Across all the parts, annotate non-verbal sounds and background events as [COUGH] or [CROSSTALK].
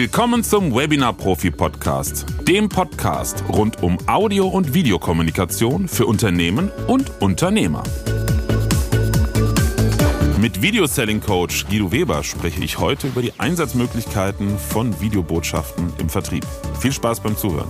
Willkommen zum Webinar Profi Podcast, dem Podcast rund um Audio- und Videokommunikation für Unternehmen und Unternehmer. Mit Video-Selling Coach Guido Weber spreche ich heute über die Einsatzmöglichkeiten von Videobotschaften im Vertrieb. Viel Spaß beim Zuhören.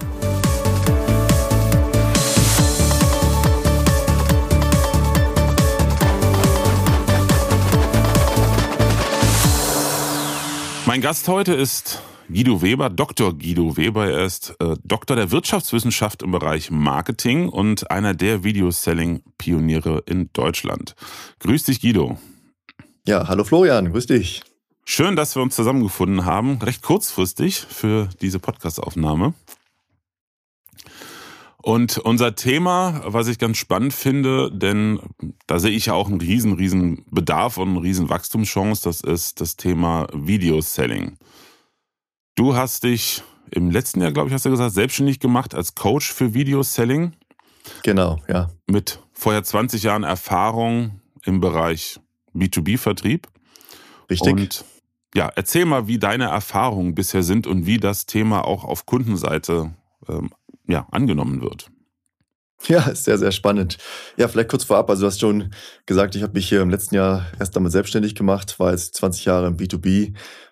Mein Gast heute ist Guido Weber, Dr. Guido Weber. Er ist äh, Doktor der Wirtschaftswissenschaft im Bereich Marketing und einer der Video-Selling-Pioniere in Deutschland. Grüß dich, Guido. Ja, hallo Florian, grüß dich. Schön, dass wir uns zusammengefunden haben, recht kurzfristig für diese Podcast-Aufnahme. Und unser Thema, was ich ganz spannend finde, denn da sehe ich ja auch einen riesen, riesen Bedarf und eine riesen Wachstumschance, das ist das Thema Video-Selling. Du hast dich im letzten Jahr, glaube ich, hast du gesagt, selbstständig gemacht als Coach für Video-Selling. Genau, ja. Mit vorher 20 Jahren Erfahrung im Bereich B2B-Vertrieb. Richtig. Und ja, erzähl mal, wie deine Erfahrungen bisher sind und wie das Thema auch auf Kundenseite ähm, ja, angenommen wird. Ja, sehr, sehr spannend. Ja, vielleicht kurz vorab. Also du hast schon gesagt, ich habe mich hier im letzten Jahr erst damit selbstständig gemacht, war jetzt 20 Jahre im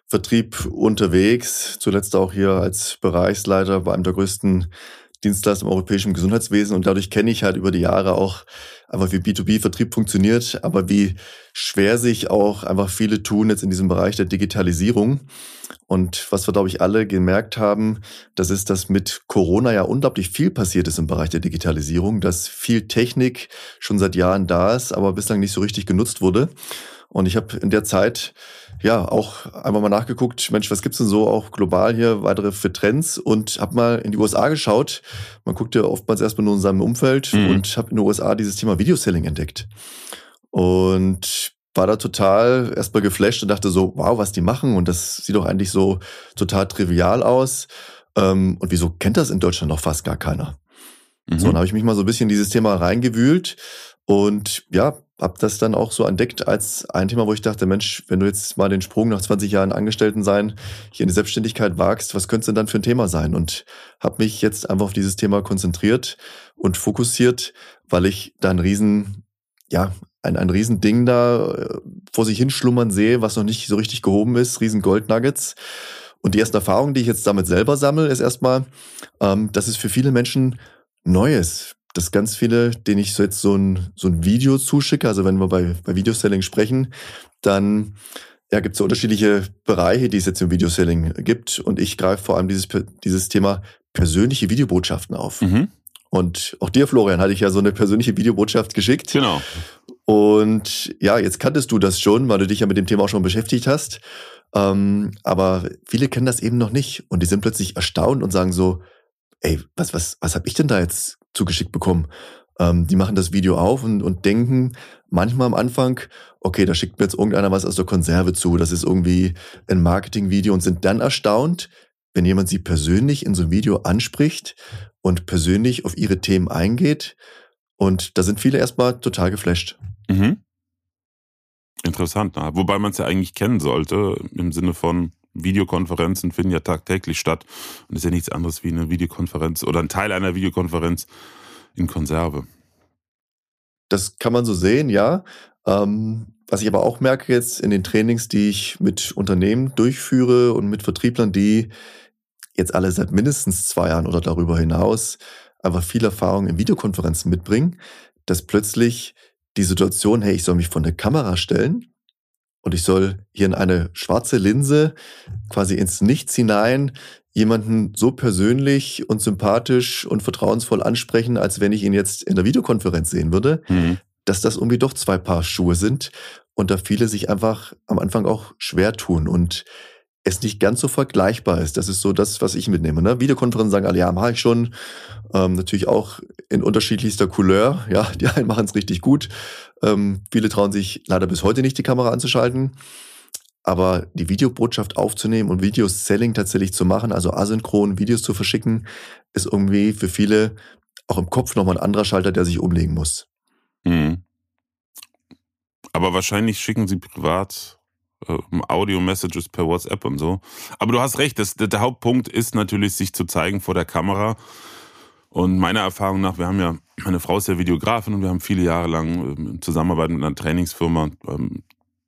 B2B-Vertrieb unterwegs, zuletzt auch hier als Bereichsleiter bei einem der größten Dienstleister im europäischen Gesundheitswesen und dadurch kenne ich halt über die Jahre auch einfach wie B2B-Vertrieb funktioniert, aber wie schwer sich auch einfach viele tun jetzt in diesem Bereich der Digitalisierung. Und was wir, glaube ich, alle gemerkt haben, das ist, dass mit Corona ja unglaublich viel passiert ist im Bereich der Digitalisierung, dass viel Technik schon seit Jahren da ist, aber bislang nicht so richtig genutzt wurde. Und ich habe in der Zeit ja auch einfach mal nachgeguckt, Mensch, was gibt's denn so auch global hier weitere für Trends und habe mal in die USA geschaut. Man guckt ja oftmals erstmal nur in seinem Umfeld mhm. und habe in den USA dieses Thema Videoselling entdeckt. Und war da total erstmal geflasht und dachte so, wow, was die machen und das sieht doch eigentlich so total trivial aus. Ähm, und wieso kennt das in Deutschland noch fast gar keiner? Mhm. So, dann habe ich mich mal so ein bisschen in dieses Thema reingewühlt und ja, habe das dann auch so entdeckt als ein Thema, wo ich dachte, Mensch, wenn du jetzt mal den Sprung nach 20 Jahren Angestellten sein hier in die Selbstständigkeit wagst, was könnte denn dann für ein Thema sein? Und habe mich jetzt einfach auf dieses Thema konzentriert und fokussiert, weil ich da ein riesen, ja, ein, ein riesen da äh, vor sich hinschlummern sehe, was noch nicht so richtig gehoben ist, riesen Goldnuggets. Und die ersten Erfahrungen, die ich jetzt damit selber sammle, ist erstmal, ähm, dass es für viele Menschen Neues dass ganz viele, denen ich so jetzt so ein, so ein Video zuschicke, also wenn wir bei, bei Videoselling sprechen, dann ja, gibt es so unterschiedliche Bereiche, die es jetzt im Videoselling gibt. Und ich greife vor allem dieses, dieses Thema persönliche Videobotschaften auf. Mhm. Und auch dir, Florian, hatte ich ja so eine persönliche Videobotschaft geschickt. Genau. Und ja, jetzt kanntest du das schon, weil du dich ja mit dem Thema auch schon beschäftigt hast. Ähm, aber viele kennen das eben noch nicht. Und die sind plötzlich erstaunt und sagen so, ey, was, was, was habe ich denn da jetzt zugeschickt bekommen. Ähm, die machen das Video auf und, und denken manchmal am Anfang, okay, da schickt mir jetzt irgendeiner was aus der Konserve zu, das ist irgendwie ein Marketingvideo und sind dann erstaunt, wenn jemand sie persönlich in so einem Video anspricht und persönlich auf ihre Themen eingeht. Und da sind viele erstmal total geflasht. Mhm. Interessant, ne? wobei man es ja eigentlich kennen sollte, im Sinne von, Videokonferenzen finden ja tagtäglich statt und ist ja nichts anderes wie eine Videokonferenz oder ein Teil einer Videokonferenz in Konserve. Das kann man so sehen, ja. Ähm, was ich aber auch merke jetzt in den Trainings, die ich mit Unternehmen durchführe und mit Vertrieblern, die jetzt alle seit mindestens zwei Jahren oder darüber hinaus einfach viel Erfahrung in Videokonferenzen mitbringen, dass plötzlich die Situation, hey, ich soll mich von der Kamera stellen und ich soll hier in eine schwarze Linse quasi ins Nichts hinein jemanden so persönlich und sympathisch und vertrauensvoll ansprechen, als wenn ich ihn jetzt in der Videokonferenz sehen würde, mhm. dass das irgendwie doch zwei Paar Schuhe sind und da viele sich einfach am Anfang auch schwer tun und es nicht ganz so vergleichbar ist. Das ist so das, was ich mitnehme. Ne? Videokonferenzen sagen alle, ja, mache ich schon. Ähm, natürlich auch in unterschiedlichster Couleur. [LAUGHS] Ja, die einen machen es richtig gut. Ähm, viele trauen sich leider bis heute nicht, die Kamera anzuschalten. Aber die Videobotschaft aufzunehmen und Videoselling tatsächlich zu machen, also asynchron Videos zu verschicken, ist irgendwie für viele auch im Kopf nochmal ein anderer Schalter, der sich umlegen muss. Mhm. Aber wahrscheinlich schicken sie privat Audio-Messages per WhatsApp und so. Aber du hast recht, das, der Hauptpunkt ist natürlich, sich zu zeigen vor der Kamera. Und meiner Erfahrung nach, wir haben ja, meine Frau ist ja Videografin und wir haben viele Jahre lang in Zusammenarbeit mit einer Trainingsfirma ähm,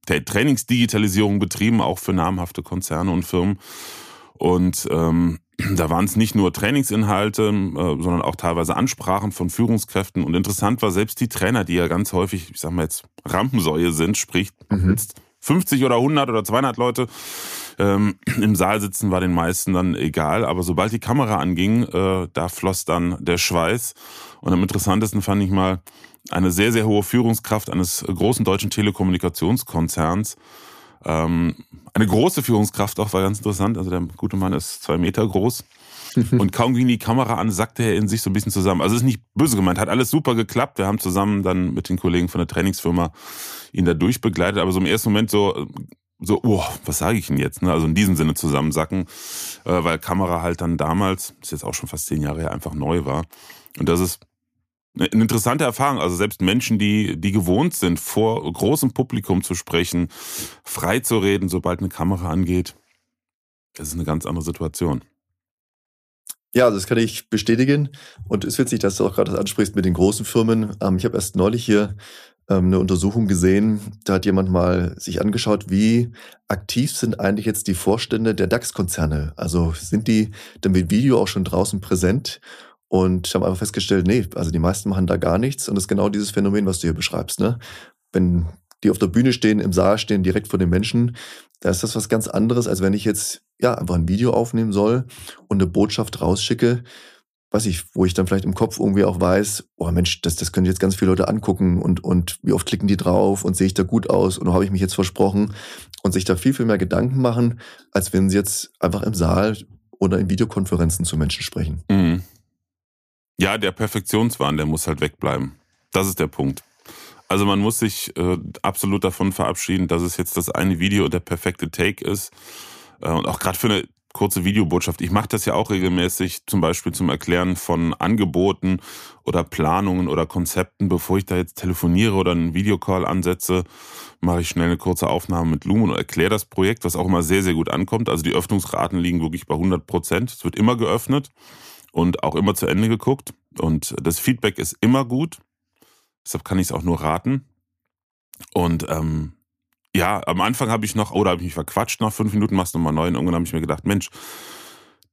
Trainingsdigitalisierung betrieben, auch für namhafte Konzerne und Firmen. Und ähm, da waren es nicht nur Trainingsinhalte, äh, sondern auch teilweise Ansprachen von Führungskräften. Und interessant war, selbst die Trainer, die ja ganz häufig, ich sag mal jetzt, Rampensäue sind, sprich mhm. jetzt 50 oder 100 oder 200 Leute ähm, im Saal sitzen, war den meisten dann egal. Aber sobald die Kamera anging, äh, da floss dann der Schweiß. Und am interessantesten fand ich mal eine sehr, sehr hohe Führungskraft eines großen deutschen Telekommunikationskonzerns, ähm, eine große Führungskraft auch, war ganz interessant. Also der gute Mann ist zwei Meter groß. [LAUGHS] Und kaum ging die Kamera an, sackte er in sich so ein bisschen zusammen. Also ist nicht böse gemeint, hat alles super geklappt. Wir haben zusammen dann mit den Kollegen von der Trainingsfirma ihn da durchbegleitet. Aber so im ersten Moment so, so, oh, was sage ich denn jetzt? Ne? Also in diesem Sinne zusammensacken, äh, weil Kamera halt dann damals, ist jetzt auch schon fast zehn Jahre her, einfach neu war. Und das ist eine interessante Erfahrung. Also selbst Menschen, die, die gewohnt sind, vor großem Publikum zu sprechen, frei zu reden, sobald eine Kamera angeht, das ist eine ganz andere Situation. Ja, das kann ich bestätigen. Und es ist witzig, dass du auch gerade das ansprichst mit den großen Firmen. Ähm, ich habe erst neulich hier ähm, eine Untersuchung gesehen. Da hat jemand mal sich angeschaut, wie aktiv sind eigentlich jetzt die Vorstände der DAX-Konzerne. Also sind die denn mit Video auch schon draußen präsent? Und haben einfach festgestellt, nee, also die meisten machen da gar nichts. Und das ist genau dieses Phänomen, was du hier beschreibst. Ne? Wenn die auf der Bühne stehen, im Saal stehen, direkt vor den Menschen, da ist das was ganz anderes, als wenn ich jetzt ja einfach ein Video aufnehmen soll und eine Botschaft rausschicke, weiß ich, wo ich dann vielleicht im Kopf irgendwie auch weiß, oh Mensch, das, das können jetzt ganz viele Leute angucken und, und wie oft klicken die drauf und sehe ich da gut aus und habe ich mich jetzt versprochen und sich da viel, viel mehr Gedanken machen, als wenn sie jetzt einfach im Saal oder in Videokonferenzen zu Menschen sprechen. Mhm. Ja, der Perfektionswahn, der muss halt wegbleiben. Das ist der Punkt. Also man muss sich äh, absolut davon verabschieden, dass es jetzt das eine Video der perfekte Take ist. Äh, und auch gerade für eine kurze Videobotschaft. Ich mache das ja auch regelmäßig, zum Beispiel zum Erklären von Angeboten oder Planungen oder Konzepten. Bevor ich da jetzt telefoniere oder einen Videocall ansetze, mache ich schnell eine kurze Aufnahme mit Lumen und erkläre das Projekt, was auch immer sehr, sehr gut ankommt. Also die Öffnungsraten liegen wirklich bei 100 Prozent. Es wird immer geöffnet und auch immer zu Ende geguckt. Und das Feedback ist immer gut. Deshalb kann ich es auch nur raten. Und ähm, ja, am Anfang habe ich noch, oder habe ich mich verquatscht, nach fünf Minuten machst du nochmal neu. Und irgendwann habe ich mir gedacht, Mensch,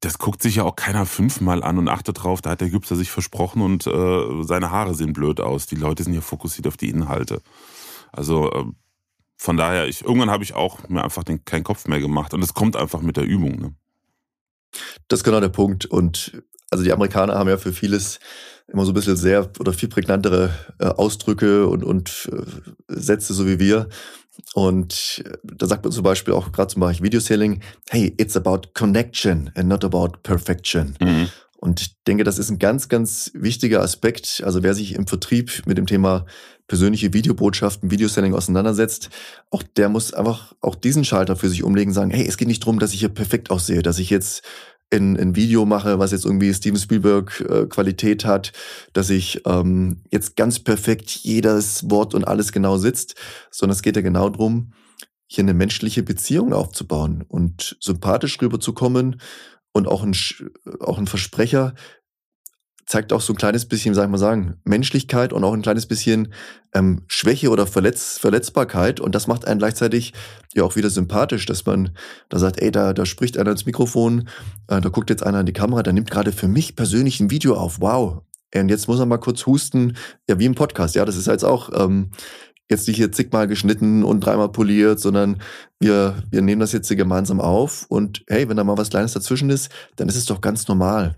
das guckt sich ja auch keiner fünfmal an und achtet drauf. Da hat der Gypser sich versprochen und äh, seine Haare sehen blöd aus. Die Leute sind ja fokussiert auf die Inhalte. Also äh, von daher, ich, irgendwann habe ich auch mir einfach den, keinen Kopf mehr gemacht. Und es kommt einfach mit der Übung. Ne? Das ist genau der Punkt. Und also die Amerikaner haben ja für vieles immer so ein bisschen sehr oder viel prägnantere äh, Ausdrücke und, und äh, Sätze, so wie wir. Und äh, da sagt man zum Beispiel auch gerade zum Bereich Videoselling, hey, it's about connection and not about perfection. Mhm. Und ich denke, das ist ein ganz, ganz wichtiger Aspekt. Also wer sich im Vertrieb mit dem Thema persönliche Videobotschaften, Videoselling auseinandersetzt, auch der muss einfach auch diesen Schalter für sich umlegen, sagen, hey, es geht nicht darum, dass ich hier perfekt aussehe, dass ich jetzt in ein Video mache, was jetzt irgendwie Steven Spielberg äh, Qualität hat, dass ich ähm, jetzt ganz perfekt jedes Wort und alles genau sitzt, sondern es geht ja genau drum, hier eine menschliche Beziehung aufzubauen und sympathisch rüberzukommen und auch ein, auch ein Versprecher, zeigt auch so ein kleines bisschen, sag ich mal sagen, Menschlichkeit und auch ein kleines bisschen ähm, Schwäche oder Verletz Verletzbarkeit. Und das macht einen gleichzeitig ja auch wieder sympathisch, dass man da sagt, ey, da, da spricht einer ins Mikrofon, äh, da guckt jetzt einer in die Kamera, der nimmt gerade für mich persönlich ein Video auf. Wow. Und jetzt muss er mal kurz husten, ja, wie im Podcast. Ja, das ist jetzt auch ähm, jetzt nicht hier zigmal geschnitten und dreimal poliert, sondern wir, wir nehmen das jetzt hier gemeinsam auf. Und hey, wenn da mal was Kleines dazwischen ist, dann ist es doch ganz normal.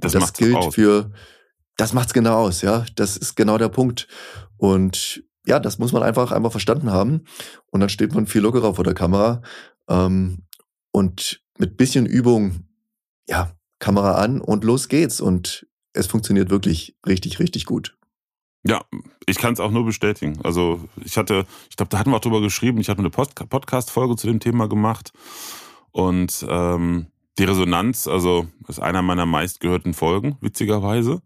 Das, das gilt aus. für, das macht's genau aus, ja. Das ist genau der Punkt. Und ja, das muss man einfach einfach verstanden haben. Und dann steht man viel lockerer vor der Kamera. Ähm, und mit bisschen Übung, ja, Kamera an und los geht's. Und es funktioniert wirklich richtig, richtig gut. Ja, ich kann es auch nur bestätigen. Also ich hatte, ich glaube, da hatten wir auch drüber geschrieben, ich hatte eine Podcast-Folge zu dem Thema gemacht. Und ähm, die Resonanz, also ist einer meiner meistgehörten Folgen, witzigerweise.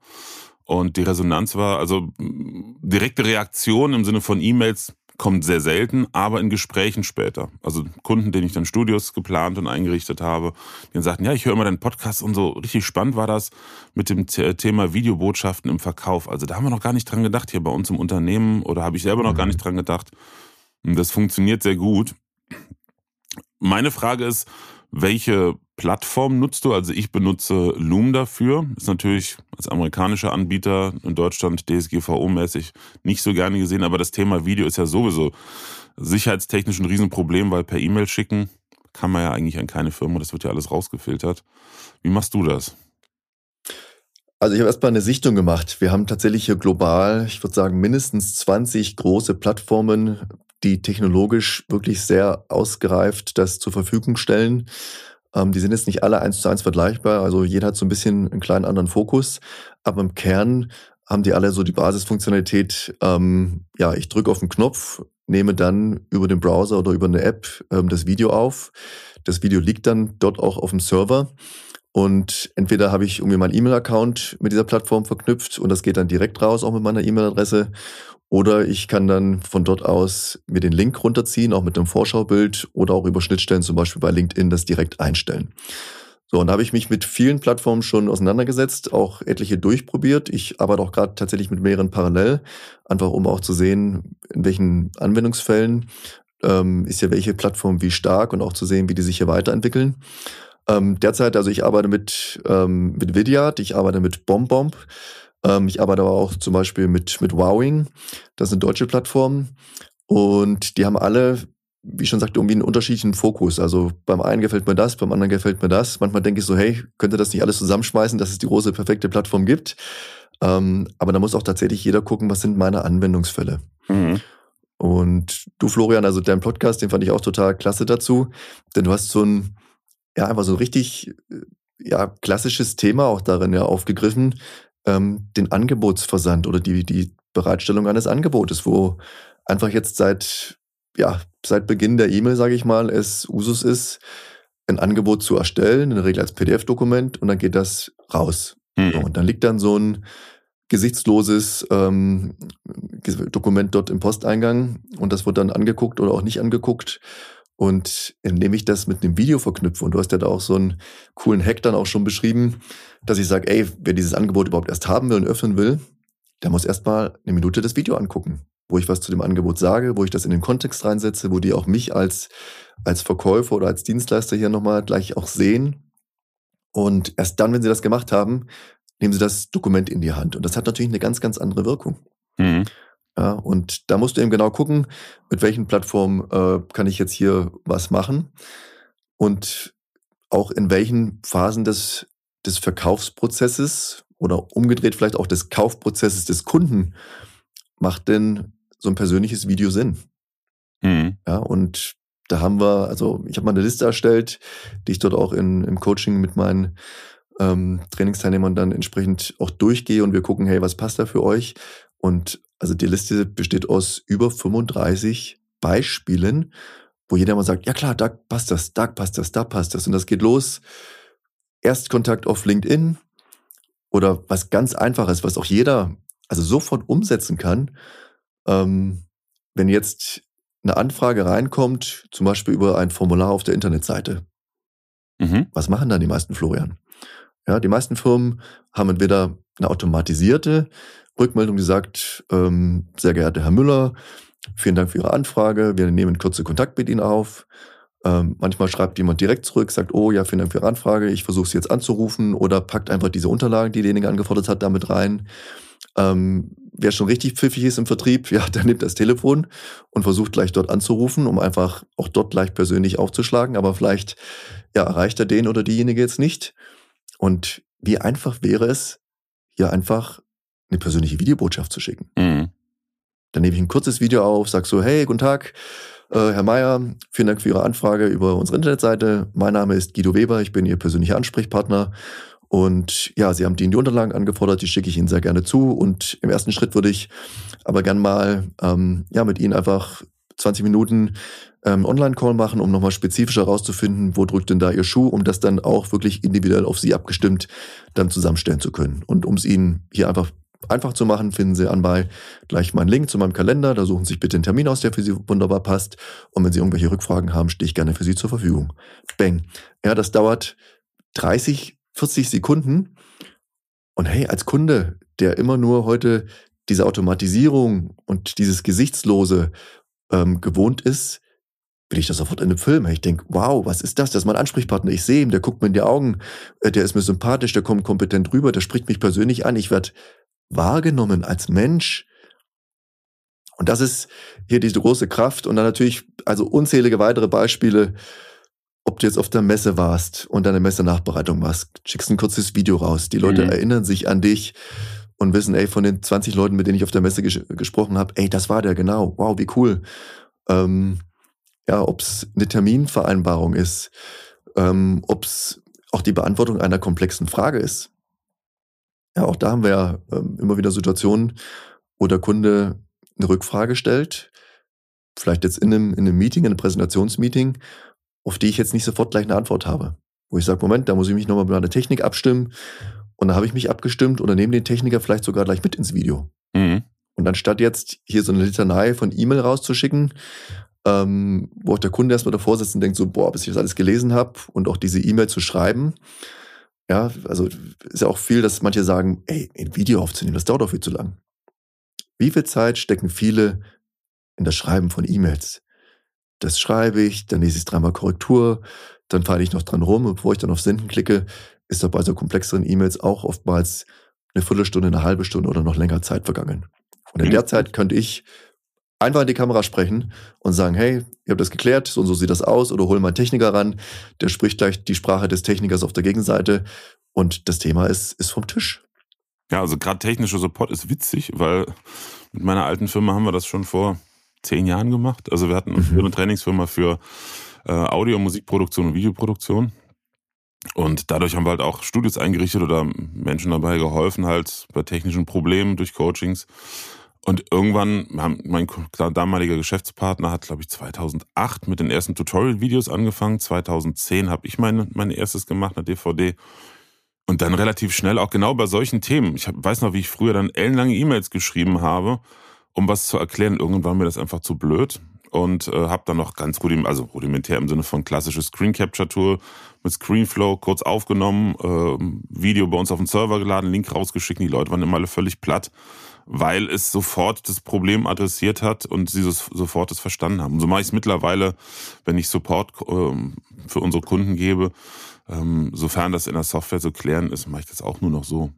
Und die Resonanz war, also direkte Reaktion im Sinne von E-Mails kommt sehr selten, aber in Gesprächen später. Also Kunden, denen ich dann Studios geplant und eingerichtet habe, die dann sagten, ja, ich höre immer deinen Podcast und so richtig spannend war das mit dem Thema Videobotschaften im Verkauf. Also da haben wir noch gar nicht dran gedacht hier bei uns im Unternehmen oder habe ich selber noch gar mhm. nicht dran gedacht. Und das funktioniert sehr gut. Meine Frage ist, welche Plattform nutzt du? Also ich benutze Loom dafür. Ist natürlich als amerikanischer Anbieter in Deutschland DSGVO-mäßig nicht so gerne gesehen, aber das Thema Video ist ja sowieso sicherheitstechnisch ein Riesenproblem, weil per E-Mail schicken kann man ja eigentlich an keine Firma, das wird ja alles rausgefiltert. Wie machst du das? Also ich habe erstmal eine Sichtung gemacht. Wir haben tatsächlich hier global, ich würde sagen, mindestens 20 große Plattformen, die technologisch wirklich sehr ausgereift das zur Verfügung stellen. Ähm, die sind jetzt nicht alle eins zu eins vergleichbar, also jeder hat so ein bisschen einen kleinen anderen Fokus, aber im Kern haben die alle so die Basisfunktionalität, ähm, ja, ich drücke auf den Knopf, nehme dann über den Browser oder über eine App ähm, das Video auf. Das Video liegt dann dort auch auf dem Server. Und entweder habe ich irgendwie meinen E-Mail-Account mit dieser Plattform verknüpft und das geht dann direkt raus, auch mit meiner E-Mail-Adresse. Oder ich kann dann von dort aus mir den Link runterziehen, auch mit einem Vorschaubild oder auch über Schnittstellen, zum Beispiel bei LinkedIn, das direkt einstellen. So, und da habe ich mich mit vielen Plattformen schon auseinandergesetzt, auch etliche durchprobiert. Ich arbeite auch gerade tatsächlich mit mehreren parallel, einfach um auch zu sehen, in welchen Anwendungsfällen ähm, ist ja welche Plattform wie stark und auch zu sehen, wie die sich hier weiterentwickeln. Ähm, derzeit, also ich arbeite mit, ähm, mit Vidyard, ich arbeite mit BombBomb. Ähm, ich arbeite aber auch zum Beispiel mit, mit Wowing. Das sind deutsche Plattformen. Und die haben alle, wie ich schon sagte, irgendwie einen unterschiedlichen Fokus. Also beim einen gefällt mir das, beim anderen gefällt mir das. Manchmal denke ich so, hey, könnte das nicht alles zusammenschmeißen, dass es die große, perfekte Plattform gibt. Ähm, aber da muss auch tatsächlich jeder gucken, was sind meine Anwendungsfälle. Mhm. Und du, Florian, also dein Podcast, den fand ich auch total klasse dazu. Denn du hast so ein, ja, einfach so ein richtig, ja, klassisches Thema auch darin ja aufgegriffen, ähm, den Angebotsversand oder die, die Bereitstellung eines Angebotes, wo einfach jetzt seit, ja, seit Beginn der E-Mail, sage ich mal, es Usus ist, ein Angebot zu erstellen, in der Regel als PDF-Dokument, und dann geht das raus. Mhm. So, und dann liegt dann so ein gesichtsloses ähm, Dokument dort im Posteingang und das wird dann angeguckt oder auch nicht angeguckt. Und indem ich das mit einem Video verknüpfe, und du hast ja da auch so einen coolen Hack dann auch schon beschrieben, dass ich sage, ey, wer dieses Angebot überhaupt erst haben will und öffnen will, der muss erstmal eine Minute das Video angucken, wo ich was zu dem Angebot sage, wo ich das in den Kontext reinsetze, wo die auch mich als, als Verkäufer oder als Dienstleister hier nochmal gleich auch sehen. Und erst dann, wenn sie das gemacht haben, nehmen sie das Dokument in die Hand. Und das hat natürlich eine ganz, ganz andere Wirkung. Mhm. Ja, und da musst du eben genau gucken, mit welchen Plattformen äh, kann ich jetzt hier was machen und auch in welchen Phasen des, des Verkaufsprozesses oder umgedreht vielleicht auch des Kaufprozesses des Kunden macht denn so ein persönliches Video Sinn. Mhm. Ja, und da haben wir, also ich habe mal eine Liste erstellt, die ich dort auch in, im Coaching mit meinen ähm, Trainingsteilnehmern dann entsprechend auch durchgehe und wir gucken, hey, was passt da für euch? Und also die Liste besteht aus über 35 Beispielen, wo jeder mal sagt, ja klar, da passt das, da passt das, da passt das. Und das geht los. Erstkontakt auf LinkedIn oder was ganz einfaches, was auch jeder also sofort umsetzen kann. Ähm, wenn jetzt eine Anfrage reinkommt, zum Beispiel über ein Formular auf der Internetseite. Mhm. Was machen dann die meisten, Florian? Ja, die meisten Firmen haben entweder eine automatisierte Rückmeldung, die sagt, ähm, sehr geehrter Herr Müller, vielen Dank für Ihre Anfrage, wir nehmen kurze Kontakt mit Ihnen auf. Ähm, manchmal schreibt jemand direkt zurück, sagt, oh ja, vielen Dank für Ihre Anfrage, ich versuche Sie jetzt anzurufen oder packt einfach diese Unterlagen, die derjenige angefordert hat, damit rein. Ähm, wer schon richtig pfiffig ist im Vertrieb, [LAUGHS] ja, der nimmt das Telefon und versucht gleich dort anzurufen, um einfach auch dort gleich persönlich aufzuschlagen, aber vielleicht ja, erreicht er den oder diejenige jetzt nicht. Und wie einfach wäre es, hier einfach eine persönliche Videobotschaft zu schicken. Mhm. Dann nehme ich ein kurzes Video auf, sag so, hey, guten Tag, äh, Herr Meier, vielen Dank für Ihre Anfrage über unsere Internetseite. Mein Name ist Guido Weber, ich bin Ihr persönlicher Ansprechpartner. Und ja, Sie haben die in die Unterlagen angefordert, die schicke ich Ihnen sehr gerne zu. Und im ersten Schritt würde ich aber gern mal ähm, ja, mit Ihnen einfach 20 Minuten ähm, Online-Call machen, um nochmal spezifischer herauszufinden, wo drückt denn da Ihr Schuh, um das dann auch wirklich individuell auf Sie abgestimmt dann zusammenstellen zu können. Und um es Ihnen hier einfach einfach zu machen, finden Sie anbei gleich meinen Link zu meinem Kalender. Da suchen Sie sich bitte einen Termin aus, der für Sie wunderbar passt. Und wenn Sie irgendwelche Rückfragen haben, stehe ich gerne für Sie zur Verfügung. Bang. Ja, das dauert 30, 40 Sekunden. Und hey, als Kunde, der immer nur heute diese Automatisierung und dieses Gesichtslose ähm, gewohnt ist, will ich das sofort in einem Film. Ich denke, wow, was ist das? Das ist mein Ansprechpartner. Ich sehe ihn, der guckt mir in die Augen, äh, der ist mir sympathisch, der kommt kompetent rüber, der spricht mich persönlich an. Ich werde wahrgenommen als Mensch. Und das ist hier diese große Kraft. Und dann natürlich, also unzählige weitere Beispiele, ob du jetzt auf der Messe warst und deine Messenachbereitung machst, schickst ein kurzes Video raus. Die Leute mhm. erinnern sich an dich und wissen, ey, von den 20 Leuten, mit denen ich auf der Messe ges gesprochen habe, ey, das war der genau. Wow, wie cool. Ähm, ja, ob es eine Terminvereinbarung ist, ähm, ob es auch die Beantwortung einer komplexen Frage ist. Ja, auch da haben wir ja ähm, immer wieder Situationen, wo der Kunde eine Rückfrage stellt, vielleicht jetzt in einem, in einem Meeting, in einem Präsentationsmeeting, auf die ich jetzt nicht sofort gleich eine Antwort habe. Wo ich sage, Moment, da muss ich mich nochmal mit meiner Technik abstimmen. Und dann habe ich mich abgestimmt oder nehme den Techniker vielleicht sogar gleich mit ins Video. Mhm. Und anstatt jetzt hier so eine Litanei von E-Mail rauszuschicken, ähm, wo auch der Kunde erstmal davor sitzt und denkt so, boah, bis ich das alles gelesen habe und auch diese E-Mail zu schreiben. Ja, also ist ja auch viel, dass manche sagen, ey, ein Video aufzunehmen, das dauert doch viel zu lang. Wie viel Zeit stecken viele in das Schreiben von E-Mails? Das schreibe ich, dann lese ich es dreimal Korrektur, dann feile ich noch dran rum und bevor ich dann auf Senden klicke, ist doch bei so komplexeren E-Mails auch oftmals eine Viertelstunde, eine halbe Stunde oder noch länger Zeit vergangen. Und in der Zeit könnte ich einfach in die Kamera sprechen und sagen, hey, ihr habt das geklärt, so und so sieht das aus, oder hol mal einen Techniker ran, der spricht gleich die Sprache des Technikers auf der Gegenseite und das Thema ist, ist vom Tisch. Ja, also gerade technischer Support ist witzig, weil mit meiner alten Firma haben wir das schon vor zehn Jahren gemacht. Also wir hatten mhm. eine Trainingsfirma für äh, Audio- und Musikproduktion und Videoproduktion. Und dadurch haben wir halt auch Studios eingerichtet oder Menschen dabei geholfen, halt bei technischen Problemen durch Coachings und irgendwann, mein damaliger Geschäftspartner hat, glaube ich, 2008 mit den ersten Tutorial-Videos angefangen. 2010 habe ich mein, mein erstes gemacht, eine DVD. Und dann relativ schnell auch genau bei solchen Themen. Ich weiß noch, wie ich früher dann ellenlange E-Mails geschrieben habe, um was zu erklären. Irgendwann war mir das einfach zu blöd und äh, habe dann noch ganz gut, also rudimentär im Sinne von klassisches Screen Capture Tool mit Screenflow kurz aufgenommen, äh, Video bei uns auf den Server geladen, Link rausgeschickt. Die Leute waren immer alle völlig platt weil es sofort das Problem adressiert hat und sie sofort es verstanden haben. Und so mache ich es mittlerweile, wenn ich Support ähm, für unsere Kunden gebe. Ähm, sofern das in der Software zu klären ist, mache ich das auch nur noch so.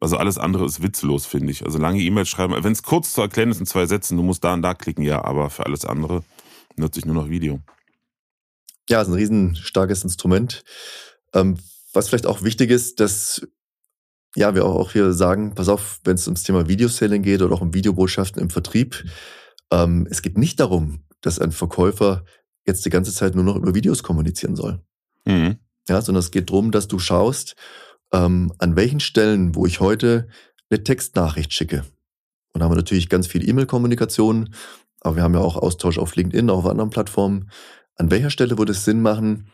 Also alles andere ist witzlos, finde ich. Also lange E-Mails schreiben, wenn es kurz zu erklären ist in zwei Sätzen, du musst da und da klicken, ja, aber für alles andere nutze ich nur noch Video. Ja, ist ein riesen starkes Instrument. Ähm, was vielleicht auch wichtig ist, dass ja, wir auch hier sagen, pass auf, wenn es ums Thema Videoselling geht oder auch um Videobotschaften im Vertrieb, ähm, es geht nicht darum, dass ein Verkäufer jetzt die ganze Zeit nur noch über Videos kommunizieren soll. Mhm. Ja, sondern es geht darum, dass du schaust, ähm, an welchen Stellen, wo ich heute eine Textnachricht schicke. Und da haben wir natürlich ganz viel E-Mail-Kommunikation, aber wir haben ja auch Austausch auf LinkedIn, auch auf anderen Plattformen. An welcher Stelle würde es Sinn machen,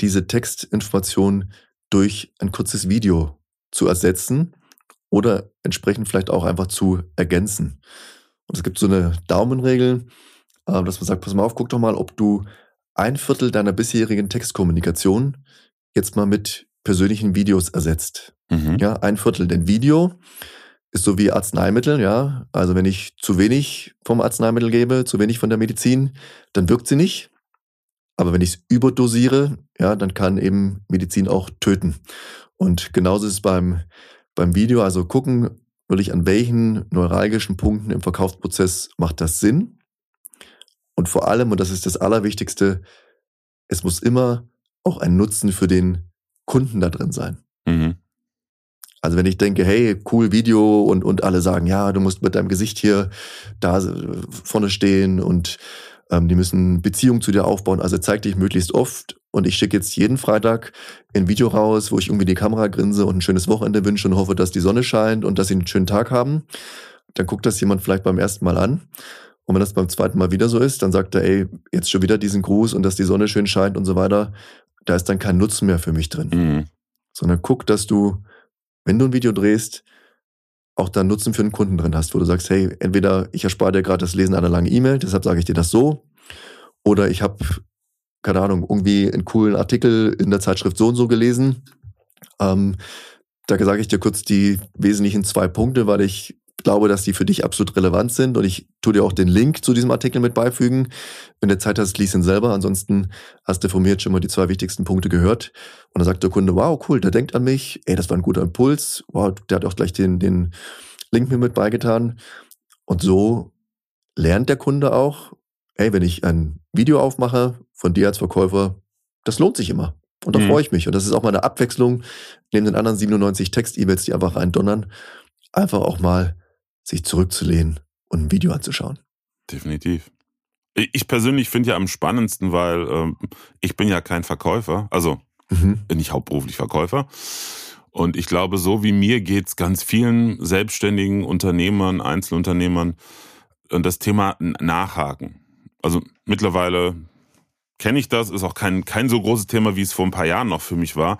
diese Textinformation durch ein kurzes Video zu ersetzen oder entsprechend vielleicht auch einfach zu ergänzen. Und es gibt so eine Daumenregel, äh, dass man sagt, pass mal auf, guck doch mal, ob du ein Viertel deiner bisherigen Textkommunikation jetzt mal mit persönlichen Videos ersetzt. Mhm. Ja, ein Viertel. Denn Video ist so wie Arzneimittel, ja. Also wenn ich zu wenig vom Arzneimittel gebe, zu wenig von der Medizin, dann wirkt sie nicht. Aber wenn ich es überdosiere, ja, dann kann eben Medizin auch töten. Und genauso ist es beim, beim Video, also gucken, wirklich an welchen neuralgischen Punkten im Verkaufsprozess macht das Sinn. Und vor allem, und das ist das Allerwichtigste, es muss immer auch ein Nutzen für den Kunden da drin sein. Mhm. Also wenn ich denke, hey, cool Video und, und alle sagen, ja, du musst mit deinem Gesicht hier da vorne stehen und ähm, die müssen Beziehungen zu dir aufbauen. Also zeig dich möglichst oft und ich schicke jetzt jeden Freitag ein Video raus, wo ich irgendwie die Kamera grinse und ein schönes Wochenende wünsche und hoffe, dass die Sonne scheint und dass sie einen schönen Tag haben. Dann guckt das jemand vielleicht beim ersten Mal an. Und wenn das beim zweiten Mal wieder so ist, dann sagt er, ey, jetzt schon wieder diesen Gruß und dass die Sonne schön scheint und so weiter. Da ist dann kein Nutzen mehr für mich drin. Mhm. Sondern guck, dass du, wenn du ein Video drehst, auch da Nutzen für den Kunden drin hast, wo du sagst, hey, entweder ich erspare dir gerade das Lesen einer langen E-Mail, deshalb sage ich dir das so, oder ich habe, keine Ahnung, irgendwie einen coolen Artikel in der Zeitschrift so und so gelesen. Ähm, da sage ich dir kurz die wesentlichen zwei Punkte, weil ich glaube, dass die für dich absolut relevant sind und ich tue dir auch den Link zu diesem Artikel mit beifügen. Wenn du Zeit hast, lies ihn selber. Ansonsten hast du von mir jetzt schon mal die zwei wichtigsten Punkte gehört. Und dann sagt der Kunde, wow, cool, der denkt an mich. Ey, das war ein guter Impuls. Wow, der hat auch gleich den, den Link mir mit beigetan. Und so lernt der Kunde auch, ey, wenn ich ein Video aufmache von dir als Verkäufer, das lohnt sich immer. Und da mhm. freue ich mich. Und das ist auch mal eine Abwechslung neben den anderen 97 Text-E-Mails, die einfach reindonnern. Einfach auch mal sich zurückzulehnen und ein Video anzuschauen. Definitiv. Ich persönlich finde ja am spannendsten, weil ähm, ich bin ja kein Verkäufer, also mhm. bin ich hauptberuflich Verkäufer. Und ich glaube, so wie mir geht es ganz vielen selbstständigen Unternehmern, Einzelunternehmern, das Thema Nachhaken. Also mittlerweile kenne ich das, ist auch kein, kein so großes Thema, wie es vor ein paar Jahren noch für mich war.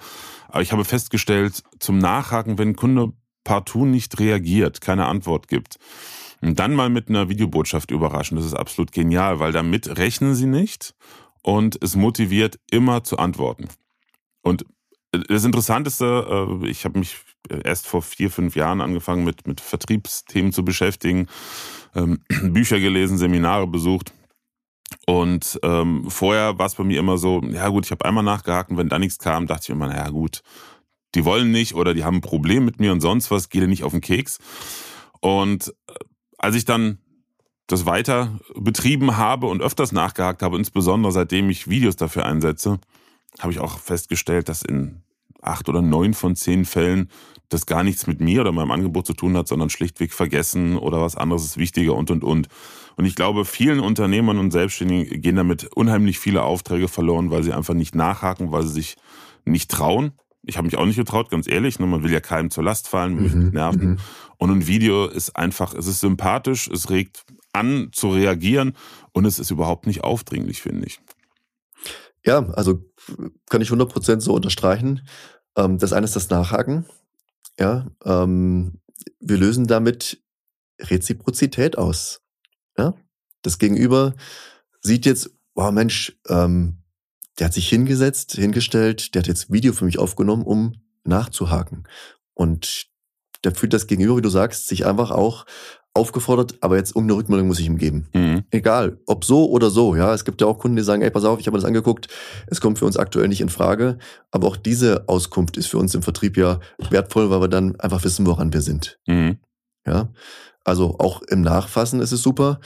Aber ich habe festgestellt, zum Nachhaken, wenn ein Kunde partout nicht reagiert, keine Antwort gibt. Und dann mal mit einer Videobotschaft überraschen, das ist absolut genial, weil damit rechnen sie nicht und es motiviert immer zu antworten. Und das Interessanteste, äh, ich habe mich erst vor vier, fünf Jahren angefangen mit, mit Vertriebsthemen zu beschäftigen, ähm, [CLEARS THROAT] Bücher gelesen, Seminare besucht. Und ähm, vorher war es bei mir immer so, ja gut, ich habe einmal nachgehakt und wenn da nichts kam, dachte ich immer, naja gut, die wollen nicht oder die haben ein Problem mit mir und sonst was, gehe nicht auf den Keks. Und äh, als ich dann das weiter betrieben habe und öfters nachgehakt habe, insbesondere seitdem ich Videos dafür einsetze, habe ich auch festgestellt, dass in acht oder neun von zehn Fällen das gar nichts mit mir oder meinem Angebot zu tun hat, sondern schlichtweg vergessen oder was anderes ist wichtiger und und und. Und ich glaube, vielen Unternehmern und Selbstständigen gehen damit unheimlich viele Aufträge verloren, weil sie einfach nicht nachhaken, weil sie sich nicht trauen ich habe mich auch nicht getraut, ganz ehrlich. Ne? Man will ja keinem zur Last fallen, man mhm. nerven. Mhm. Und ein Video ist einfach, es ist sympathisch, es regt an zu reagieren und es ist überhaupt nicht aufdringlich, finde ich. Ja, also kann ich 100% so unterstreichen. Ähm, das eine ist das Nachhaken. Ja, ähm, wir lösen damit Reziprozität aus. Ja, das Gegenüber sieht jetzt, wow Mensch, ähm, der hat sich hingesetzt, hingestellt, der hat jetzt Video für mich aufgenommen, um nachzuhaken. Und da fühlt das Gegenüber, wie du sagst, sich einfach auch aufgefordert, aber jetzt irgendeine Rückmeldung muss ich ihm geben. Mhm. Egal, ob so oder so, ja. Es gibt ja auch Kunden, die sagen, ey, pass auf, ich habe mir das angeguckt, es kommt für uns aktuell nicht in Frage. Aber auch diese Auskunft ist für uns im Vertrieb ja wertvoll, weil wir dann einfach wissen, woran wir sind. Mhm. Ja. Also auch im Nachfassen ist es super.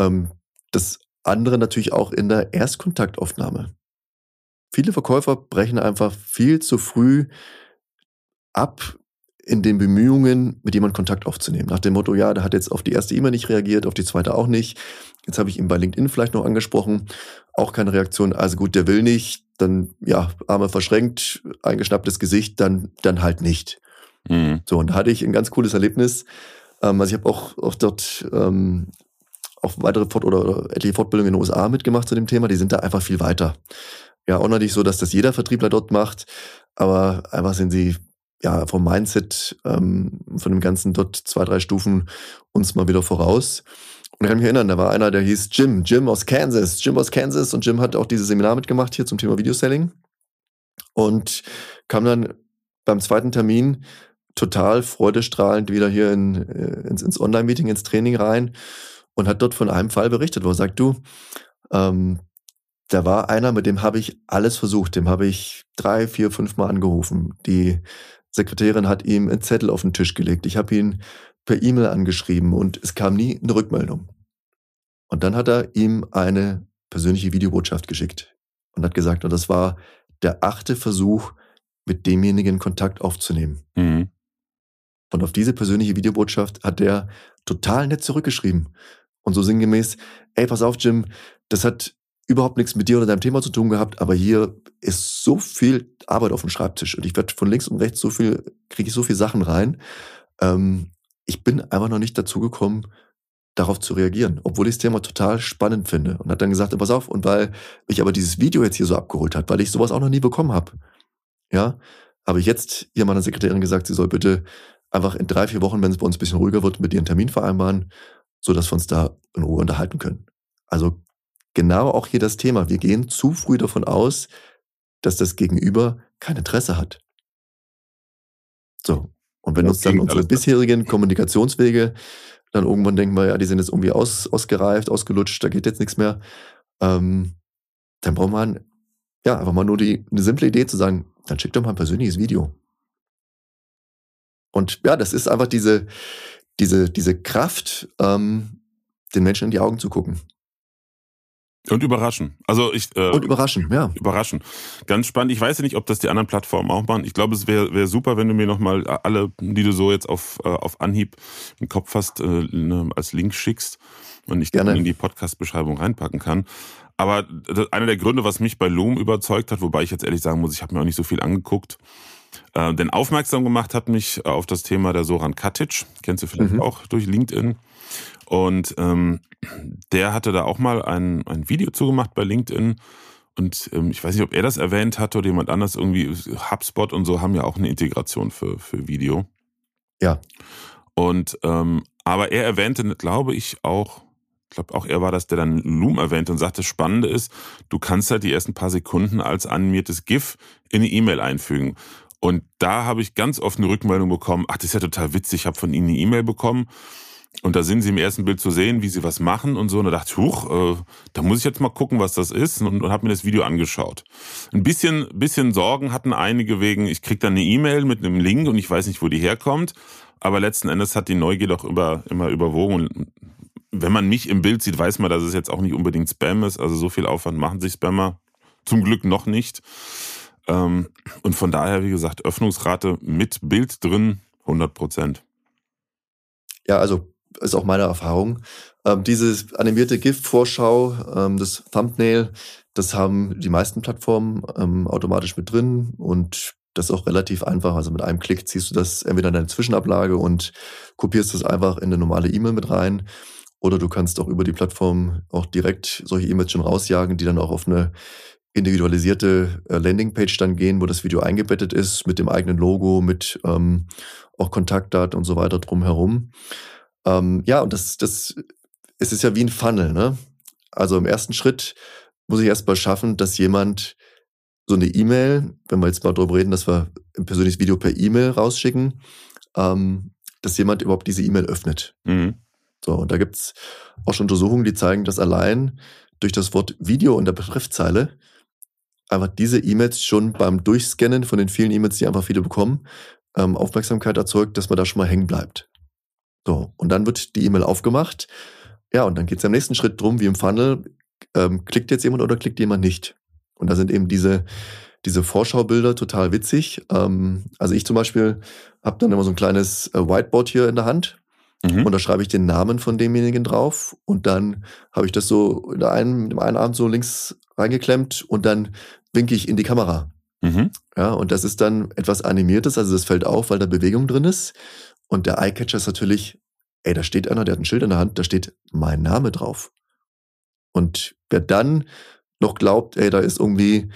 Ähm, das andere natürlich auch in der Erstkontaktaufnahme. Viele Verkäufer brechen einfach viel zu früh ab in den Bemühungen, mit jemandem Kontakt aufzunehmen. Nach dem Motto, ja, der hat jetzt auf die erste E-Mail nicht reagiert, auf die zweite auch nicht. Jetzt habe ich ihn bei LinkedIn vielleicht noch angesprochen, auch keine Reaktion. Also gut, der will nicht, dann ja, Arme verschränkt, eingeschnapptes Gesicht, dann dann halt nicht. Mhm. So und da hatte ich ein ganz cooles Erlebnis. Ähm, also ich habe auch, auch dort ähm, auch weitere Fort oder, oder etliche Fortbildungen in den USA mitgemacht zu dem Thema. Die sind da einfach viel weiter ja auch noch nicht so, dass das jeder Vertriebler dort macht, aber einfach sind sie ja vom Mindset ähm, von dem Ganzen dort zwei, drei Stufen uns mal wieder voraus. Und ich kann mich erinnern, da war einer, der hieß Jim, Jim aus Kansas, Jim aus Kansas und Jim hat auch dieses Seminar mitgemacht hier zum Thema Videoselling und kam dann beim zweiten Termin total freudestrahlend wieder hier in, äh, ins, ins Online-Meeting, ins Training rein und hat dort von einem Fall berichtet, wo er sagt, du, ähm, da war einer, mit dem habe ich alles versucht. Dem habe ich drei, vier, fünf Mal angerufen. Die Sekretärin hat ihm einen Zettel auf den Tisch gelegt. Ich habe ihn per E-Mail angeschrieben und es kam nie eine Rückmeldung. Und dann hat er ihm eine persönliche Videobotschaft geschickt und hat gesagt, und das war der achte Versuch, mit demjenigen Kontakt aufzunehmen. Mhm. Und auf diese persönliche Videobotschaft hat er total nett zurückgeschrieben. Und so sinngemäß, ey, pass auf, Jim, das hat überhaupt nichts mit dir oder deinem Thema zu tun gehabt, aber hier ist so viel Arbeit auf dem Schreibtisch und ich werde von links und rechts so viel, kriege ich so viel Sachen rein. Ähm, ich bin einfach noch nicht dazu gekommen, darauf zu reagieren, obwohl ich das Thema total spannend finde. Und hat dann gesagt, pass auf, und weil ich aber dieses Video jetzt hier so abgeholt hat, weil ich sowas auch noch nie bekommen habe, ja, habe ich jetzt hier meiner Sekretärin gesagt, sie soll bitte einfach in drei, vier Wochen, wenn es bei uns ein bisschen ruhiger wird, mit dir einen Termin vereinbaren, sodass wir uns da in Ruhe unterhalten können. Also genau auch hier das Thema. Wir gehen zu früh davon aus, dass das Gegenüber kein Interesse hat. So. Und wenn uns dann unsere bisherigen Kommunikationswege dann irgendwann denken wir, ja, die sind jetzt irgendwie aus, ausgereift, ausgelutscht, da geht jetzt nichts mehr, ähm, dann braucht man ja einfach mal nur die, eine simple Idee zu sagen, dann schick doch mal ein persönliches Video. Und ja, das ist einfach diese, diese, diese Kraft, ähm, den Menschen in die Augen zu gucken. Und überraschen. Also ich äh, und überraschen, ja. Überraschen. Ganz spannend. Ich weiß ja nicht, ob das die anderen Plattformen auch machen. Ich glaube, es wäre wär super, wenn du mir nochmal alle, die du so jetzt auf, äh, auf Anhieb im Kopf hast, äh, ne, als Link schickst und ich Gerne. in die Podcast-Beschreibung reinpacken kann. Aber einer der Gründe, was mich bei Loom überzeugt hat, wobei ich jetzt ehrlich sagen muss, ich habe mir auch nicht so viel angeguckt, äh, denn aufmerksam gemacht hat mich auf das Thema der Soran Katic, kennst du vielleicht mhm. auch durch LinkedIn. Und ähm, der hatte da auch mal ein, ein Video zugemacht bei LinkedIn. Und ähm, ich weiß nicht, ob er das erwähnt hatte oder jemand anders. Irgendwie HubSpot und so haben ja auch eine Integration für, für Video. Ja. Und ähm, aber er erwähnte, glaube ich, auch, ich glaube auch er war das, der dann Loom erwähnte und sagte, das Spannende ist, du kannst halt die ersten paar Sekunden als animiertes GIF in eine E-Mail einfügen. Und da habe ich ganz oft eine Rückmeldung bekommen, ach, das ist ja total witzig, ich habe von Ihnen eine E-Mail bekommen und da sind sie im ersten Bild zu sehen, wie sie was machen und so. Und da dachte ich, huch, äh, da muss ich jetzt mal gucken, was das ist. Und, und habe mir das Video angeschaut. Ein bisschen, bisschen Sorgen hatten einige wegen, ich krieg dann eine E-Mail mit einem Link und ich weiß nicht, wo die herkommt. Aber letzten Endes hat die Neugier doch über, immer überwogen. Und wenn man mich im Bild sieht, weiß man, dass es jetzt auch nicht unbedingt Spam ist. Also so viel Aufwand machen sich Spammer zum Glück noch nicht. Ähm, und von daher, wie gesagt, Öffnungsrate mit Bild drin, 100 Prozent. Ja, also ist auch meine Erfahrung. Ähm, diese animierte GIF-Vorschau, ähm, das Thumbnail, das haben die meisten Plattformen ähm, automatisch mit drin und das ist auch relativ einfach. Also mit einem Klick ziehst du das entweder in deine Zwischenablage und kopierst das einfach in eine normale E-Mail mit rein. Oder du kannst auch über die Plattform auch direkt solche E-Mails schon rausjagen, die dann auch auf eine individualisierte äh, Landingpage dann gehen, wo das Video eingebettet ist, mit dem eigenen Logo, mit ähm, auch Kontaktdaten und so weiter drumherum. Ähm, ja, und das, das, es ist ja wie ein Funnel, ne? Also im ersten Schritt muss ich erst mal schaffen, dass jemand so eine E-Mail, wenn wir jetzt mal darüber reden, dass wir ein persönliches Video per E-Mail rausschicken, ähm, dass jemand überhaupt diese E-Mail öffnet. Mhm. So, und da gibt's auch schon Untersuchungen, die zeigen, dass allein durch das Wort Video in der Betreffzeile einfach diese E-Mails schon beim Durchscannen von den vielen E-Mails, die einfach viele bekommen, ähm, Aufmerksamkeit erzeugt, dass man da schon mal hängen bleibt. So, und dann wird die E-Mail aufgemacht. Ja, und dann geht es am nächsten Schritt drum, wie im Funnel, ähm, klickt jetzt jemand oder klickt jemand nicht. Und da sind eben diese, diese Vorschaubilder total witzig. Ähm, also ich zum Beispiel habe dann immer so ein kleines äh, Whiteboard hier in der Hand mhm. und da schreibe ich den Namen von demjenigen drauf und dann habe ich das so in einem, mit dem einen Arm so links reingeklemmt und dann winke ich in die Kamera. Mhm. Ja, und das ist dann etwas Animiertes, also das fällt auf, weil da Bewegung drin ist. Und der Eyecatcher ist natürlich, ey, da steht einer, der hat ein Schild in der Hand, da steht mein Name drauf. Und wer dann noch glaubt, ey, da ist irgendwie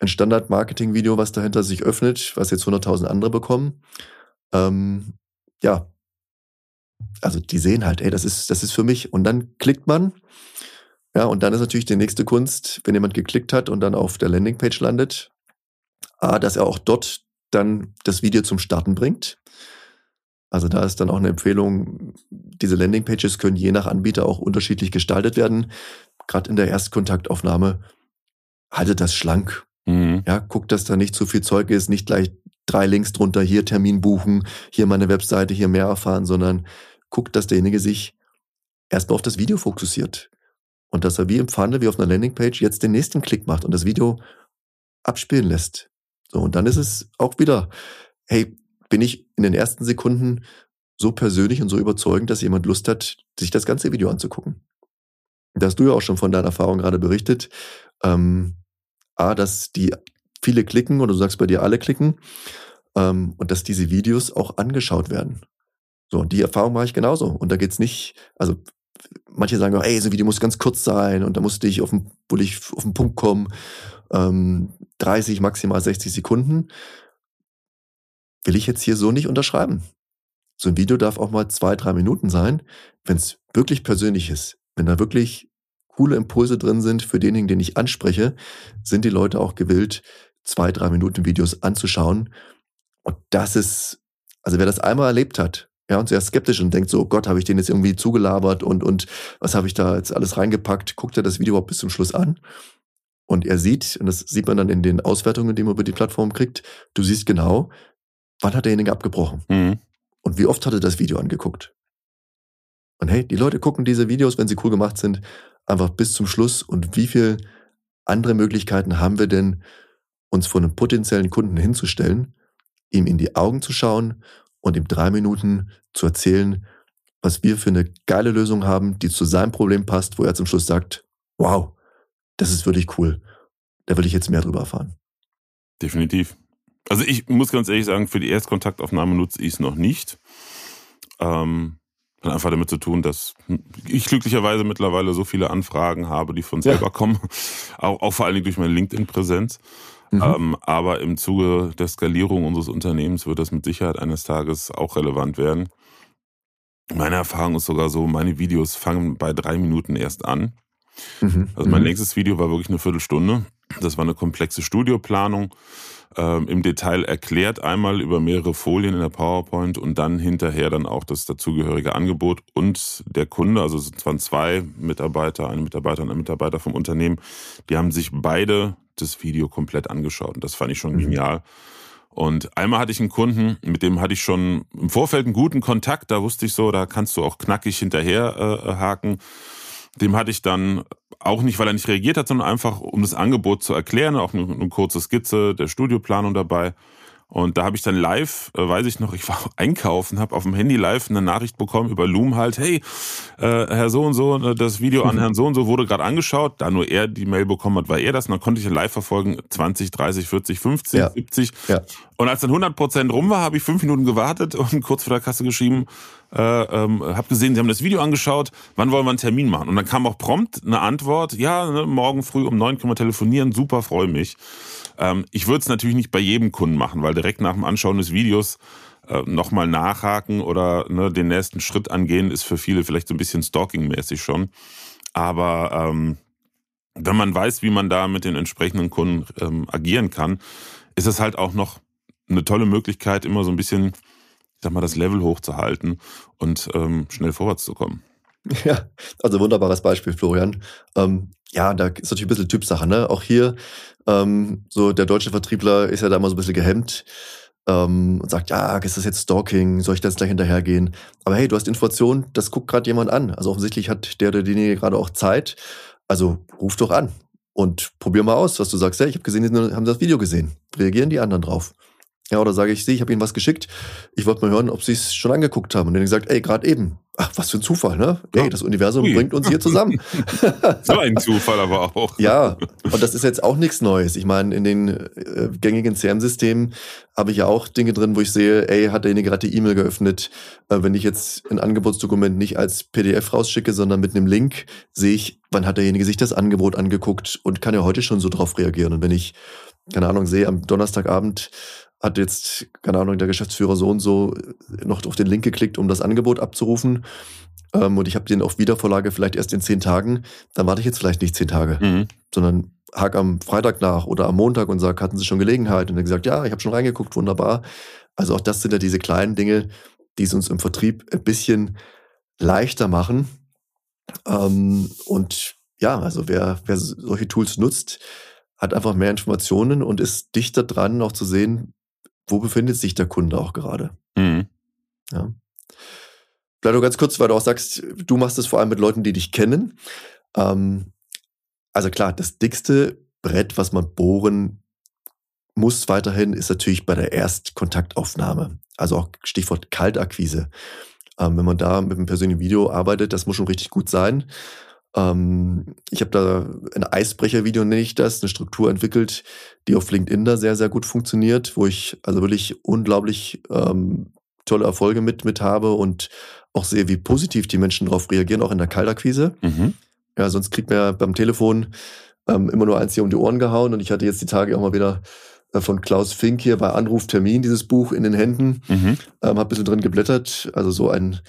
ein Standard-Marketing-Video, was dahinter sich öffnet, was jetzt 100.000 andere bekommen, ähm, ja, also die sehen halt, ey, das ist, das ist für mich. Und dann klickt man, ja, und dann ist natürlich die nächste Kunst, wenn jemand geklickt hat und dann auf der Landingpage landet, A, dass er auch dort dann das Video zum Starten bringt. Also da ist dann auch eine Empfehlung, diese Landingpages können je nach Anbieter auch unterschiedlich gestaltet werden. Gerade in der Erstkontaktaufnahme haltet das schlank. Mhm. Ja, guckt, dass da nicht zu viel Zeug ist, nicht gleich drei Links drunter, hier Termin buchen, hier meine Webseite, hier mehr erfahren, sondern guckt, dass derjenige sich erstmal auf das Video fokussiert. Und dass er wie im Funnel, wie auf einer Landingpage, jetzt den nächsten Klick macht und das Video abspielen lässt. So, und dann ist es auch wieder, hey, bin ich in den ersten Sekunden so persönlich und so überzeugend, dass jemand Lust hat, sich das ganze Video anzugucken. Da hast du ja auch schon von deiner Erfahrung gerade berichtet. Ähm, A, dass die viele klicken oder du sagst bei dir alle klicken ähm, und dass diese Videos auch angeschaut werden. So, und die Erfahrung mache ich genauso. Und da geht's nicht, also manche sagen, ey, so ein Video muss ganz kurz sein und da musste ich auf den, will ich auf den Punkt kommen, ähm, 30, maximal 60 Sekunden will ich jetzt hier so nicht unterschreiben. so ein Video darf auch mal zwei, drei Minuten sein, wenn es wirklich persönlich ist, wenn da wirklich coole Impulse drin sind für denjenigen, den ich anspreche, sind die Leute auch gewillt, zwei, drei Minuten Videos anzuschauen. Und das ist, also wer das einmal erlebt hat, ja, und sehr skeptisch und denkt so, oh Gott, habe ich den jetzt irgendwie zugelabert und, und was habe ich da jetzt alles reingepackt? Guckt er das Video überhaupt bis zum Schluss an? Und er sieht, und das sieht man dann in den Auswertungen, die man über die Plattform kriegt, du siehst genau, wann hat derjenige abgebrochen? Mhm. Und wie oft hat er das Video angeguckt? Und hey, die Leute gucken diese Videos, wenn sie cool gemacht sind, einfach bis zum Schluss. Und wie viel andere Möglichkeiten haben wir denn, uns vor einem potenziellen Kunden hinzustellen, ihm in die Augen zu schauen und ihm drei Minuten zu erzählen, was wir für eine geile Lösung haben, die zu seinem Problem passt, wo er zum Schluss sagt, wow, das ist wirklich cool. Da will ich jetzt mehr drüber erfahren. Definitiv. Also ich muss ganz ehrlich sagen, für die Erstkontaktaufnahme nutze ich es noch nicht. Ähm, hat einfach damit zu tun, dass ich glücklicherweise mittlerweile so viele Anfragen habe, die von selber ja. kommen. Auch, auch, vor allen Dingen durch meine LinkedIn-Präsenz. Mhm. Ähm, aber im Zuge der Skalierung unseres Unternehmens wird das mit Sicherheit eines Tages auch relevant werden. Meine Erfahrung ist sogar so, meine Videos fangen bei drei Minuten erst an. Mhm. Also mein mhm. längstes Video war wirklich eine Viertelstunde. Das war eine komplexe Studioplanung. Ähm, Im Detail erklärt einmal über mehrere Folien in der PowerPoint und dann hinterher dann auch das dazugehörige Angebot und der Kunde, also es waren zwei Mitarbeiter, eine Mitarbeiterin und ein Mitarbeiter vom Unternehmen, die haben sich beide das Video komplett angeschaut und das fand ich schon mhm. genial. Und einmal hatte ich einen Kunden, mit dem hatte ich schon im Vorfeld einen guten Kontakt, da wusste ich so, da kannst du auch knackig hinterher äh, haken. Dem hatte ich dann auch nicht, weil er nicht reagiert hat, sondern einfach, um das Angebot zu erklären, auch eine, eine kurze Skizze der Studioplanung dabei. Und da habe ich dann live, äh, weiß ich noch, ich war [LAUGHS] einkaufen, habe auf dem Handy live eine Nachricht bekommen über Loom halt, hey, äh, Herr so und so, das Video an [LAUGHS] Herrn so und so wurde gerade angeschaut. Da nur er die Mail bekommen hat, war er das. Und dann konnte ich live verfolgen, 20, 30, 40, 50, ja. 70. Ja. Und als dann 100 Prozent rum war, habe ich fünf Minuten gewartet und kurz vor der Kasse geschrieben, äh, ähm, habe gesehen, Sie haben das Video angeschaut, wann wollen wir einen Termin machen? Und dann kam auch prompt eine Antwort, ja, ne, morgen früh um neun können wir telefonieren, super, freue mich. Ähm, ich würde es natürlich nicht bei jedem Kunden machen, weil direkt nach dem Anschauen des Videos äh, nochmal nachhaken oder ne, den nächsten Schritt angehen, ist für viele vielleicht so ein bisschen stalking-mäßig schon. Aber ähm, wenn man weiß, wie man da mit den entsprechenden Kunden ähm, agieren kann, ist es halt auch noch eine tolle Möglichkeit, immer so ein bisschen, sag mal, das Level hochzuhalten und ähm, schnell vorwärts zu kommen. [LAUGHS] Ja, also wunderbares Beispiel, Florian. Ähm, ja, da ist natürlich ein bisschen Typsache, ne? Auch hier, ähm, so der deutsche Vertriebler ist ja da immer so ein bisschen gehemmt ähm, und sagt, ja, ist das jetzt Stalking? Soll ich das gleich hinterhergehen? Aber hey, du hast Informationen, das guckt gerade jemand an. Also offensichtlich hat der oder diejenige gerade auch Zeit. Also ruf doch an und probier mal aus, was du sagst. Hey, ich habe gesehen, die haben das Video gesehen. Reagieren die anderen drauf? Ja, oder sage ich, sie, ich habe ihnen was geschickt. Ich wollte mal hören, ob sie es schon angeguckt haben. Und dann gesagt, ey, gerade eben. Ach, was für ein Zufall, ne? Ja. Ey, das Universum Ui. bringt uns hier zusammen. [LAUGHS] [LAUGHS] so ein Zufall aber auch. Ja, und das ist jetzt auch nichts Neues. Ich meine, in den äh, gängigen CRM-Systemen habe ich ja auch Dinge drin, wo ich sehe, ey, hat derjenige gerade die E-Mail geöffnet. Äh, wenn ich jetzt ein Angebotsdokument nicht als PDF rausschicke, sondern mit einem Link, sehe ich, wann hat derjenige sich das Angebot angeguckt und kann ja heute schon so drauf reagieren. Und wenn ich, keine Ahnung, sehe am Donnerstagabend, hat jetzt, keine Ahnung, der Geschäftsführer so und so noch auf den Link geklickt, um das Angebot abzurufen. Ähm, und ich habe den auf Wiedervorlage vielleicht erst in zehn Tagen. Dann warte ich jetzt vielleicht nicht zehn Tage, mhm. sondern hake am Freitag nach oder am Montag und sage, hatten Sie schon Gelegenheit? Und dann gesagt, ja, ich habe schon reingeguckt, wunderbar. Also auch das sind ja diese kleinen Dinge, die es uns im Vertrieb ein bisschen leichter machen. Ähm, und ja, also wer, wer solche Tools nutzt, hat einfach mehr Informationen und ist dichter dran, auch zu sehen, wo befindet sich der Kunde auch gerade? Mhm. Ja. Vielleicht nur ganz kurz, weil du auch sagst, du machst es vor allem mit Leuten, die dich kennen. Ähm, also klar, das dickste Brett, was man bohren muss weiterhin, ist natürlich bei der Erstkontaktaufnahme. Also auch Stichwort Kaltakquise. Ähm, wenn man da mit einem persönlichen Video arbeitet, das muss schon richtig gut sein. Ähm, ich habe da ein Eisbrecher-Video, nenne ich das, eine Struktur entwickelt, die auf LinkedIn da sehr, sehr gut funktioniert, wo ich also wirklich unglaublich ähm, tolle Erfolge mit, mit habe und auch sehe, wie positiv die Menschen darauf reagieren, auch in der Kaltakquise. Mhm. Ja, sonst kriegt man ja beim Telefon ähm, immer nur eins hier um die Ohren gehauen und ich hatte jetzt die Tage auch mal wieder äh, von Klaus Fink hier bei Anruftermin, dieses Buch in den Händen. Mhm. Ähm, hab ein bisschen drin geblättert. Also so ein,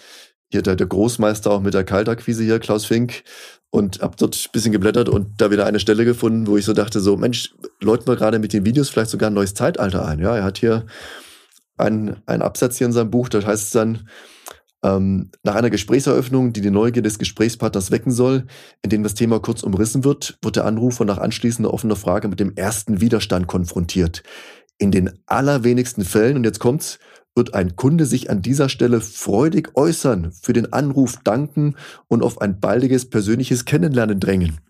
hier der, der Großmeister auch mit der Kaltakquise hier, Klaus Fink. Und hab dort ein bisschen geblättert und da wieder eine Stelle gefunden, wo ich so dachte, so, Mensch, läuten wir gerade mit den Videos vielleicht sogar ein neues Zeitalter ein. Ja, er hat hier einen, einen Absatz hier in seinem Buch, da heißt es dann, ähm, nach einer Gesprächseröffnung, die die Neugier des Gesprächspartners wecken soll, in dem das Thema kurz umrissen wird, wird der Anrufer nach anschließender offener Frage mit dem ersten Widerstand konfrontiert. In den allerwenigsten Fällen, und jetzt kommt's, wird ein Kunde sich an dieser Stelle freudig äußern, für den Anruf danken und auf ein baldiges persönliches Kennenlernen drängen.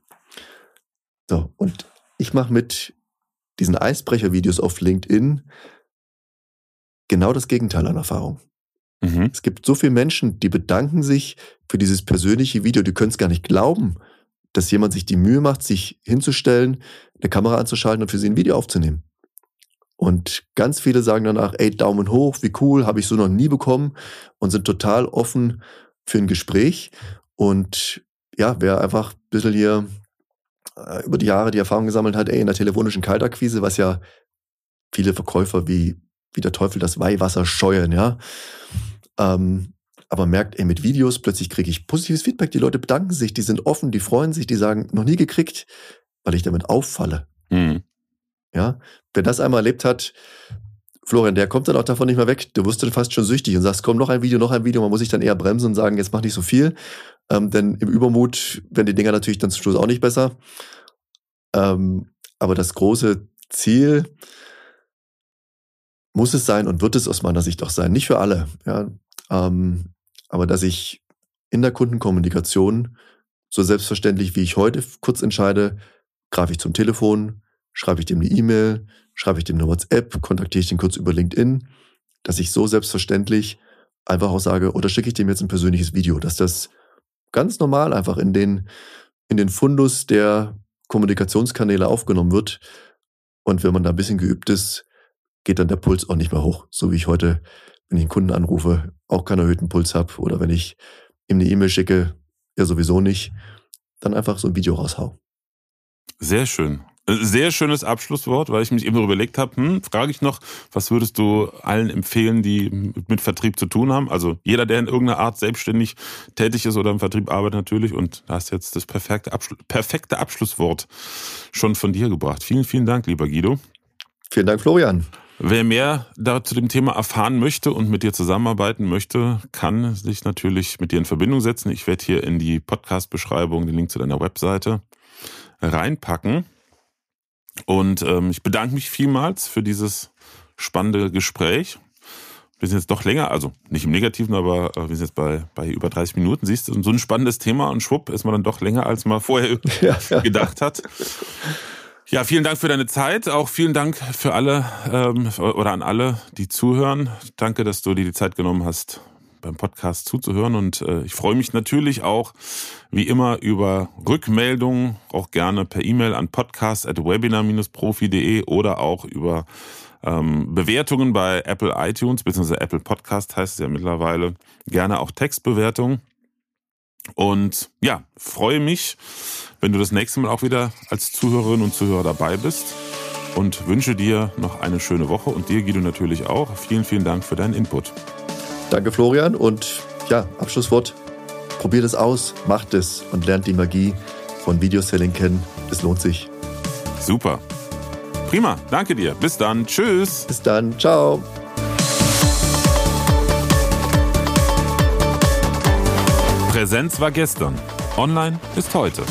So, und ich mache mit diesen Eisbrecher-Videos auf LinkedIn genau das Gegenteil an Erfahrung. Mhm. Es gibt so viele Menschen, die bedanken sich für dieses persönliche Video, die können es gar nicht glauben, dass jemand sich die Mühe macht, sich hinzustellen, eine Kamera anzuschalten und für sie ein Video aufzunehmen. Und ganz viele sagen danach, ey, Daumen hoch, wie cool, habe ich so noch nie bekommen und sind total offen für ein Gespräch. Und ja, wer einfach ein bisschen hier äh, über die Jahre die Erfahrung gesammelt hat, ey, in der telefonischen Kaltakquise, was ja viele Verkäufer wie, wie der Teufel das Weihwasser scheuen, ja. Ähm, aber merkt, ey, mit Videos plötzlich kriege ich positives Feedback. Die Leute bedanken sich, die sind offen, die freuen sich, die sagen, noch nie gekriegt, weil ich damit auffalle. Mhm. Ja, wer das einmal erlebt hat, Florian, der kommt dann auch davon nicht mehr weg. Du wirst dann fast schon süchtig und sagst, komm, noch ein Video, noch ein Video. Man muss sich dann eher bremsen und sagen, jetzt mach nicht so viel. Ähm, denn im Übermut werden die Dinger natürlich dann zum Schluss auch nicht besser. Ähm, aber das große Ziel muss es sein und wird es aus meiner Sicht auch sein. Nicht für alle. Ja, ähm, aber dass ich in der Kundenkommunikation so selbstverständlich wie ich heute kurz entscheide, greife ich zum Telefon, schreibe ich dem eine E-Mail, schreibe ich dem eine WhatsApp, kontaktiere ich den kurz über LinkedIn, dass ich so selbstverständlich einfach auch sage, oder schicke ich dem jetzt ein persönliches Video, dass das ganz normal einfach in den, in den Fundus der Kommunikationskanäle aufgenommen wird. Und wenn man da ein bisschen geübt ist, geht dann der Puls auch nicht mehr hoch. So wie ich heute, wenn ich einen Kunden anrufe, auch keinen erhöhten Puls habe. Oder wenn ich ihm eine E-Mail schicke, ja sowieso nicht, dann einfach so ein Video raushau. Sehr schön. Sehr schönes Abschlusswort, weil ich mich immer überlegt habe, hm, frage ich noch, was würdest du allen empfehlen, die mit Vertrieb zu tun haben? Also jeder, der in irgendeiner Art selbstständig tätig ist oder im Vertrieb arbeitet natürlich. Und da hast jetzt das perfekte, Abschlu perfekte Abschlusswort schon von dir gebracht. Vielen, vielen Dank, lieber Guido. Vielen Dank, Florian. Wer mehr da zu dem Thema erfahren möchte und mit dir zusammenarbeiten möchte, kann sich natürlich mit dir in Verbindung setzen. Ich werde hier in die Podcast-Beschreibung den Link zu deiner Webseite reinpacken. Und ähm, ich bedanke mich vielmals für dieses spannende Gespräch. Wir sind jetzt doch länger, also nicht im Negativen, aber äh, wir sind jetzt bei, bei über 30 Minuten. Siehst du, so ein spannendes Thema und schwupp ist man dann doch länger, als man vorher [LAUGHS] ja, ja. gedacht hat. Ja, vielen Dank für deine Zeit. Auch vielen Dank für alle ähm, oder an alle, die zuhören. Danke, dass du dir die Zeit genommen hast, beim Podcast zuzuhören. Und äh, ich freue mich natürlich auch, wie immer, über Rückmeldungen, auch gerne per E-Mail an podcast.webinar-profi.de oder auch über ähm, Bewertungen bei Apple iTunes, beziehungsweise Apple Podcast heißt es ja mittlerweile. Gerne auch Textbewertungen. Und ja, freue mich, wenn du das nächste Mal auch wieder als Zuhörerin und Zuhörer dabei bist und wünsche dir noch eine schöne Woche und dir, Guido, natürlich auch. Vielen, vielen Dank für deinen Input. Danke, Florian. Und ja, Abschlusswort. Probiert es aus, macht es und lernt die Magie von Videoselling kennen. Es lohnt sich. Super. Prima. Danke dir. Bis dann. Tschüss. Bis dann. Ciao. Präsenz war gestern. Online ist heute.